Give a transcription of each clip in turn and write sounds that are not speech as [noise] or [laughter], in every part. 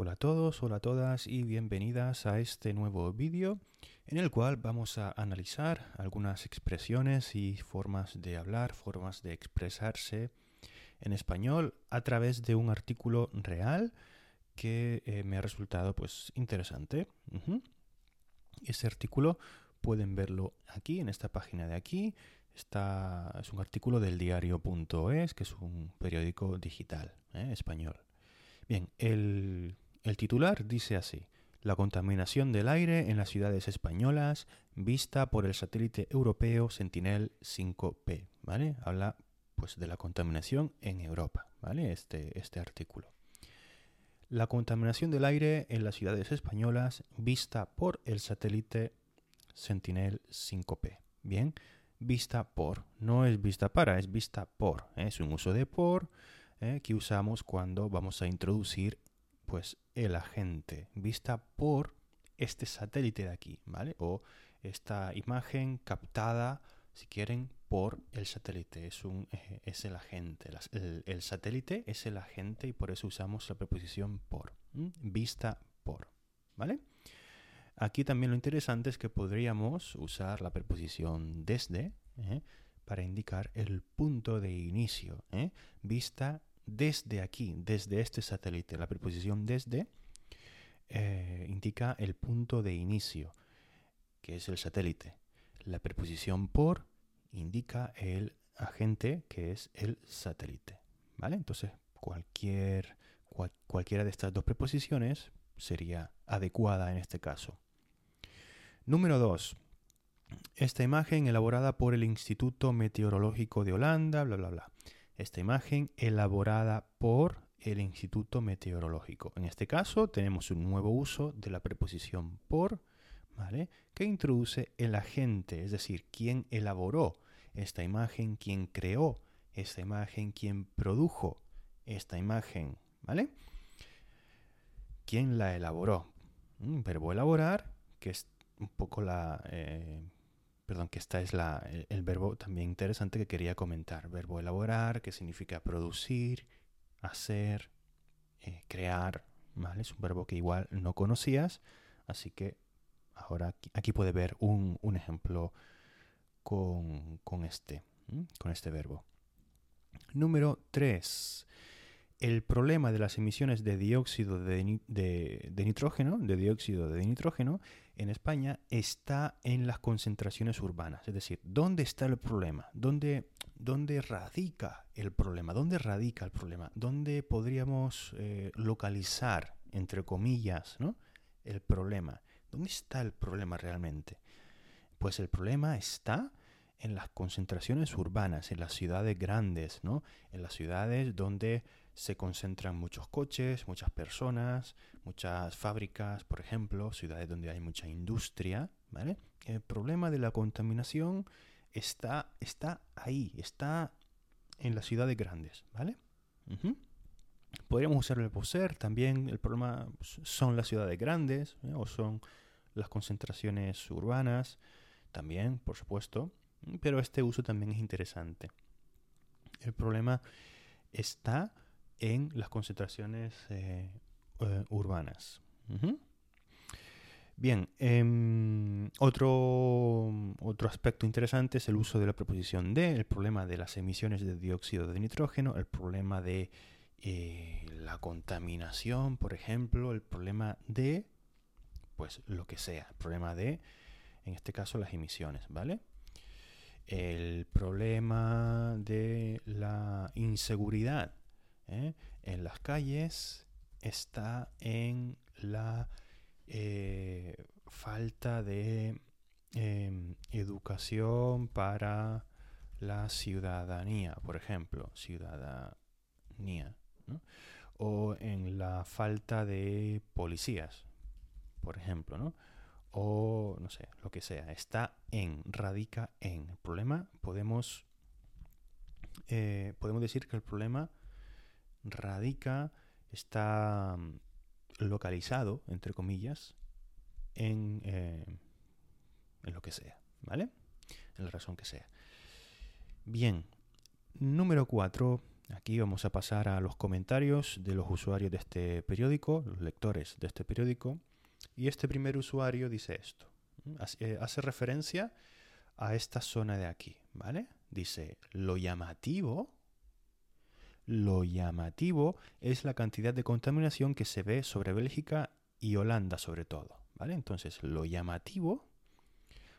Hola a todos, hola a todas y bienvenidas a este nuevo vídeo en el cual vamos a analizar algunas expresiones y formas de hablar, formas de expresarse en español a través de un artículo real que eh, me ha resultado pues interesante. Ese artículo pueden verlo aquí en esta página de aquí. Está, es un artículo del diario.es, que es un periódico digital ¿eh? español. Bien, el el titular dice así, la contaminación del aire en las ciudades españolas vista por el satélite europeo Sentinel 5P, ¿vale? Habla pues de la contaminación en Europa, ¿vale? Este, este artículo. La contaminación del aire en las ciudades españolas vista por el satélite Sentinel 5P. Bien, vista por, no es vista para, es vista por. ¿eh? Es un uso de por ¿eh? que usamos cuando vamos a introducir pues el agente vista por este satélite de aquí, ¿vale? O esta imagen captada, si quieren, por el satélite. Es, un, eh, es el agente. El, satélite es el agente y por eso usamos la preposición por. Vista por, ¿vale? Aquí también lo interesante es que podríamos usar la preposición desde ¿eh? para indicar el punto de inicio. ¿eh? Vista desde aquí, desde este satélite. La preposición desde eh, indica el punto de inicio, que es el satélite. La preposición por indica el agente, que es el satélite. ¿Vale? Entonces, cualquier, cualquiera de estas dos preposiciones sería adecuada en este caso. Número 2. Esta imagen elaborada por el Instituto Meteorológico de Holanda, bla, bla, bla esta imagen elaborada por el Instituto Meteorológico. En este caso tenemos un nuevo uso de la preposición por, ¿vale? que introduce el agente, es decir, quién elaboró esta imagen, quién creó esta imagen, quién produjo esta imagen, ¿vale? ¿Quién la elaboró? Un verbo elaborar, que es un poco la... Eh, perdón, que esta es la, el, verbo también interesante que quería comentar. Verbo elaborar, que significa producir, hacer, eh, crear, ¿vale? Es un verbo que igual no conocías, así que ahora aquí, puede ver un, ejemplo con, este, con este verbo. Número 3 el problema de las emisiones de dióxido de, nitrógeno, de dióxido de nitrógeno en España está en las concentraciones urbanas. Es decir, ¿dónde está el problema? ¿Dónde, radica el problema? ¿Dónde radica el problema? ¿Dónde podríamos eh, localizar, entre comillas, ¿no? el problema? ¿Dónde está el problema realmente? Pues el problema está en las concentraciones urbanas, en las ciudades grandes, ¿no? En las ciudades donde se concentran muchos coches, muchas personas, muchas fábricas, por ejemplo, ciudades donde hay mucha industria, ¿vale? El problema de la contaminación está, está ahí, está en las ciudades grandes, ¿vale? Podríamos usar el poser, también el problema son las ciudades grandes ¿eh? o son las concentraciones urbanas, también, por supuesto, pero este uso también es interesante. El problema está en las concentraciones eh, eh, urbanas. Bien, em, otro, otro aspecto interesante es el uso de la preposición de, el problema de las emisiones de dióxido de nitrógeno, el problema de eh, la contaminación, por ejemplo, el problema de, pues lo que sea, el problema de, en este caso, las emisiones, ¿vale? El problema de la inseguridad, ¿eh? en las calles está en la eh, falta de em, educación para la ciudadanía, por ejemplo, ciudadanía, o en la falta de policías, por ejemplo, ¿no? o no sé, lo que sea, está en, radica en. El problema, podemos, eh, podemos decir que el problema radica, está mm, localizado, entre comillas, en, eh, en lo que sea, ¿vale? En la razón que sea. Bien, número 4. Aquí vamos a pasar a los comentarios de los usuarios de este periódico, los lectores de este periódico. Y este primer usuario dice esto. Eh, hace referencia a esta zona de aquí, ¿vale? Dice, lo llamativo, lo llamativo es la cantidad de contaminación que se ve sobre Bélgica y Holanda sobre todo, ¿vale? Entonces, lo llamativo,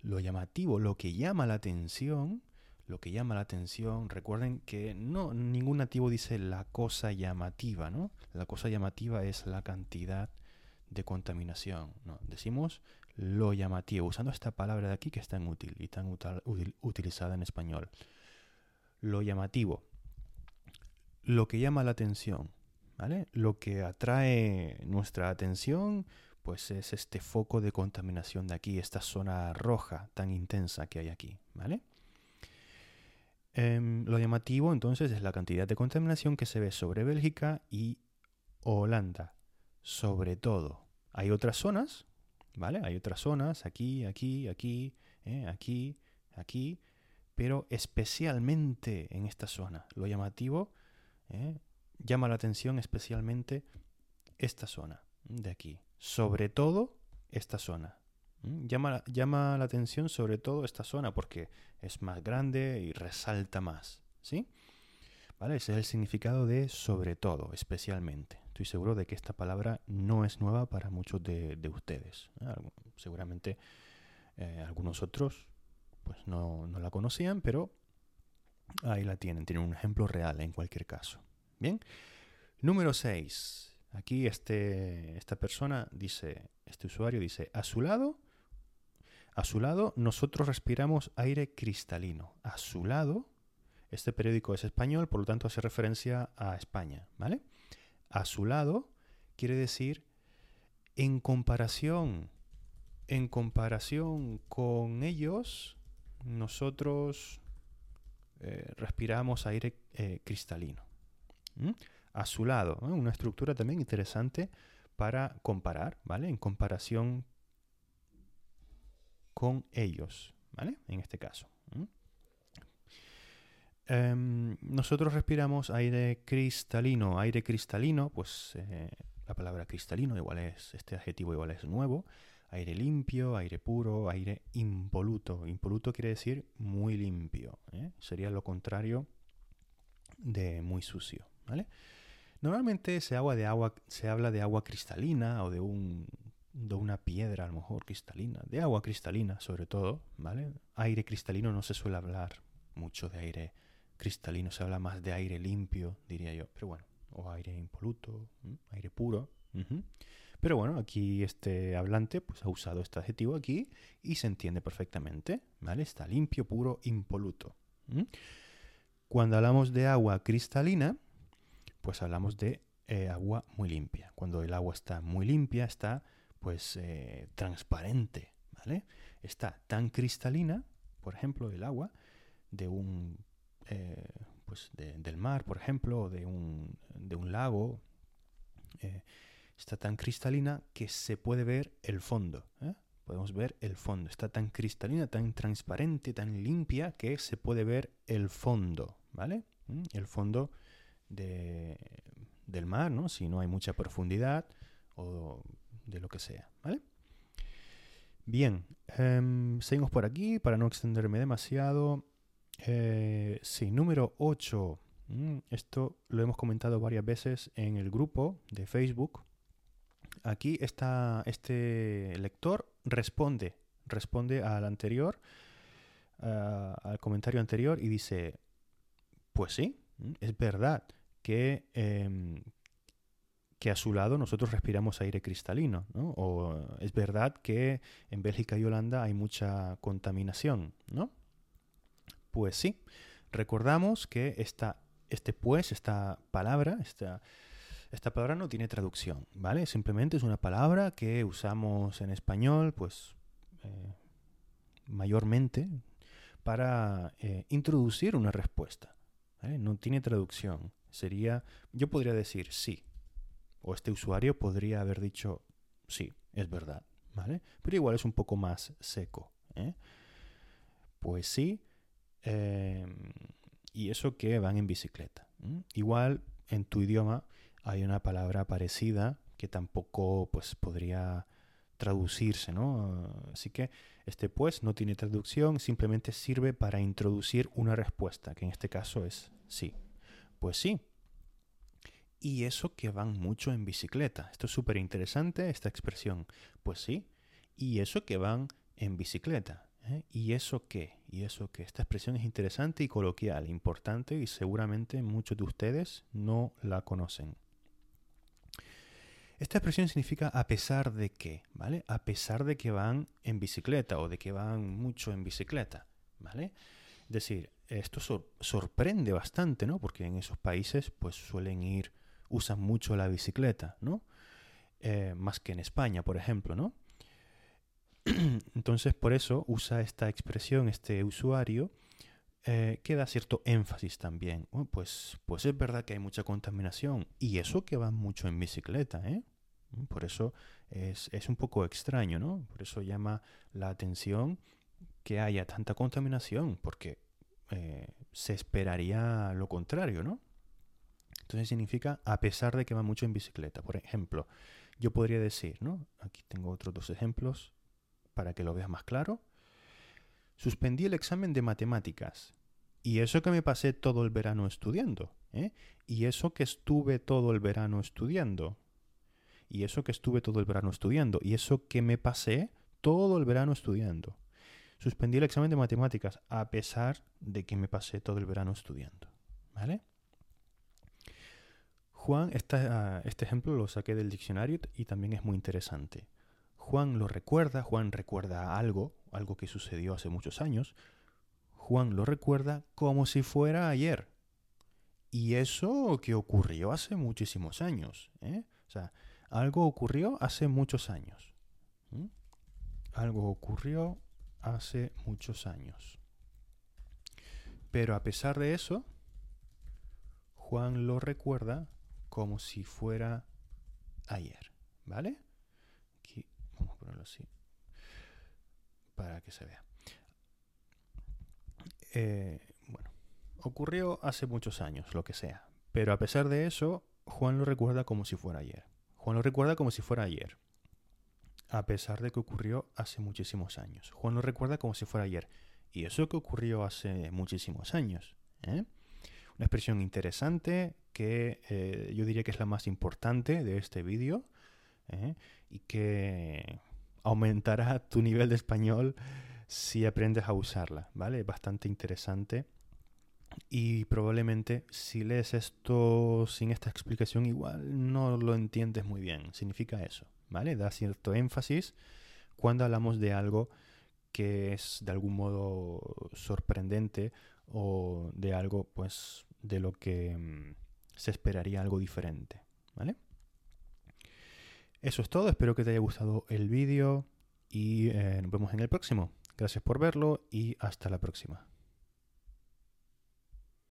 lo llamativo, lo que llama la atención, lo que llama la atención, recuerden que no ningún nativo dice la cosa llamativa, ¿no? La cosa llamativa es la cantidad de contaminación. Decimos lo llamativo, usando esta palabra de aquí que es tan útil y tan utilizada en español. Lo llamativo, lo que llama la atención, ¿vale? Lo que atrae nuestra atención, pues es este foco de contaminación de aquí, esta zona roja tan intensa que hay aquí, ¿vale? Em, lo llamativo entonces es la cantidad de contaminación que se ve sobre Bélgica y Holanda, sobre todo. Hay otras zonas ¿vale? Hay otras zonas, aquí, aquí, aquí, eh, aquí, aquí, pero especialmente en esta zona. Lo llamativo eh, llama la atención especialmente esta zona de aquí. Sobre todo esta zona. Llama, llama la atención sobre todo esta zona porque es más grande y resalta más. ¿Sí? ¿Vale? Ese es el significado de sobre todo, especialmente. Estoy seguro de que esta palabra no es nueva para muchos de, ustedes. ¿eh? Seguramente eh, algunos otros pues no, la conocían, pero ahí la tienen. Tienen un ejemplo real en cualquier caso. Bien. Número 6. Aquí este, esta persona dice, este usuario dice, a su lado, a su lado nosotros respiramos aire cristalino. A su lado, este periódico es español, por lo tanto hace referencia a España, ¿vale? a su lado quiere decir en comparación, en comparación con ellos, nosotros eh, respiramos aire eh, cristalino. A su lado, una estructura también interesante para comparar, ¿vale? En comparación con ellos, ¿vale? En este caso. Em, nosotros respiramos aire cristalino. Aire cristalino, pues eh, la palabra cristalino igual es, este adjetivo igual es nuevo. Aire limpio, aire puro, aire impoluto. Impoluto quiere decir muy limpio. ¿eh? Sería lo contrario de muy sucio. ¿vale? Normalmente se, de agua, se habla de agua cristalina o de, un, de una piedra a lo mejor cristalina. De agua cristalina sobre todo. ¿vale? Aire cristalino no se suele hablar mucho de aire cristalino, se habla más de aire limpio, diría yo, pero bueno, o aire impoluto, aire puro. Pero bueno, aquí este hablante pues, ha usado este adjetivo aquí y se entiende perfectamente, ¿vale? Está limpio, puro, impoluto. Cuando hablamos de agua cristalina, pues hablamos de eh, agua muy limpia. Cuando el agua está muy limpia, está pues eh, transparente, ¿vale? Está tan cristalina, por ejemplo, el agua de un eh, pues del mar, por ejemplo, o de un, de un lago, está tan cristalina que se puede ver el fondo. ¿eh? Podemos ver el fondo. Está tan cristalina, tan transparente, tan limpia que se puede ver el fondo, ¿vale? ¿Mm? El fondo de, del mar, ¿no? Si no hay mucha profundidad o de lo que sea, ¿vale? Bien, em, seguimos por aquí para no extenderme demasiado. Eh, sí, número 8. Mm, esto lo hemos comentado varias veces en el grupo de Facebook. Aquí está este lector responde, responde al anterior, al comentario anterior y dice, pues sí, mm, es verdad que, em, que a su lado nosotros respiramos aire cristalino, O es verdad que en Bélgica y Holanda hay mucha contaminación, ¿no? Pues sí, recordamos que esta, este pues, esta palabra, esta, esta palabra no tiene traducción, ¿vale? Simplemente es una palabra que usamos en español, pues, eh, mayormente para eh, introducir una respuesta. No tiene traducción. Sería, yo podría decir sí, o este usuario podría haber dicho sí, es verdad, ¿vale? Pero igual es un poco más seco. ¿eh? Pues sí, y eso que van en bicicleta. Igual en tu idioma hay una palabra parecida que tampoco pues podría traducirse, ¿no? Así que este pues no tiene traducción, simplemente sirve para introducir una respuesta, que en este caso es sí. Pues sí. Y eso que van mucho en bicicleta. Esto es súper interesante, esta expresión. Pues sí. Y eso que van en bicicleta. ¿eh? ¿Y eso qué? ¿Y eso qué? Esta expresión es interesante y coloquial, importante y seguramente muchos de ustedes no la conocen. Esta expresión significa a pesar de que, ¿vale? A pesar de que van en bicicleta o de que van mucho en bicicleta, ¿vale? Es decir, esto sorprende bastante, ¿no? Porque en esos países pues suelen ir, usan mucho la bicicleta, ¿no? Eh, más que en España, por ejemplo, ¿no? [clears throat] Entonces, por eso usa esta expresión este usuario eh, que da cierto énfasis también. pues, pues es verdad que hay mucha contaminación y eso que va mucho en bicicleta, ¿eh? Por eso es, un poco extraño, ¿no? Por eso llama la atención que haya tanta contaminación, porque eh, se esperaría lo contrario, ¿no? Entonces significa a pesar de que va mucho en bicicleta. Por ejemplo, yo podría decir, ¿no? Aquí tengo otros dos ejemplos para que lo veas más claro. Suspendí el examen de matemáticas. Y eso que me pasé todo el verano estudiando. ¿eh? Y eso que estuve todo el verano estudiando. Y eso que estuve todo el verano estudiando. Y eso que me pasé todo el verano estudiando. Suspendí el examen de matemáticas a pesar de que me pasé todo el verano estudiando. ¿Vale? Juan, este ejemplo lo saqué del diccionario y también es muy interesante. Juan lo recuerda, Juan recuerda algo, algo que sucedió hace muchos años. Juan lo recuerda como si fuera ayer. Y eso que ocurrió hace muchísimos años. ¿eh? O sea, algo ocurrió hace muchos años. Algo ocurrió hace muchos años. Pero a pesar de eso, Juan lo recuerda como si fuera ayer. ¿Vale? Vamos a ponerlo así. Para que se vea. Eh, bueno, ocurrió hace muchos años, lo que sea. Pero a pesar de eso, Juan lo recuerda como si fuera ayer. Juan lo recuerda como si fuera ayer. A pesar de que ocurrió hace muchísimos años. Juan lo recuerda como si fuera ayer. Y eso que ocurrió hace muchísimos años. ¿eh? Una expresión interesante que eh, yo diría que es la más importante de este vídeo ¿eh? y que aumentará tu nivel de español si aprendes a usarla, ¿vale? Bastante interesante. Y probablemente si lees esto sin esta explicación igual no lo entiendes muy bien. Significa eso, ¿vale? Da cierto énfasis cuando hablamos de algo que es de algún modo sorprendente o de algo pues de lo que mm, se esperaría algo diferente, ¿vale? Eso es todo, espero que te haya gustado el vídeo y eh, nos vemos en el próximo. Gracias por verlo y hasta la próxima.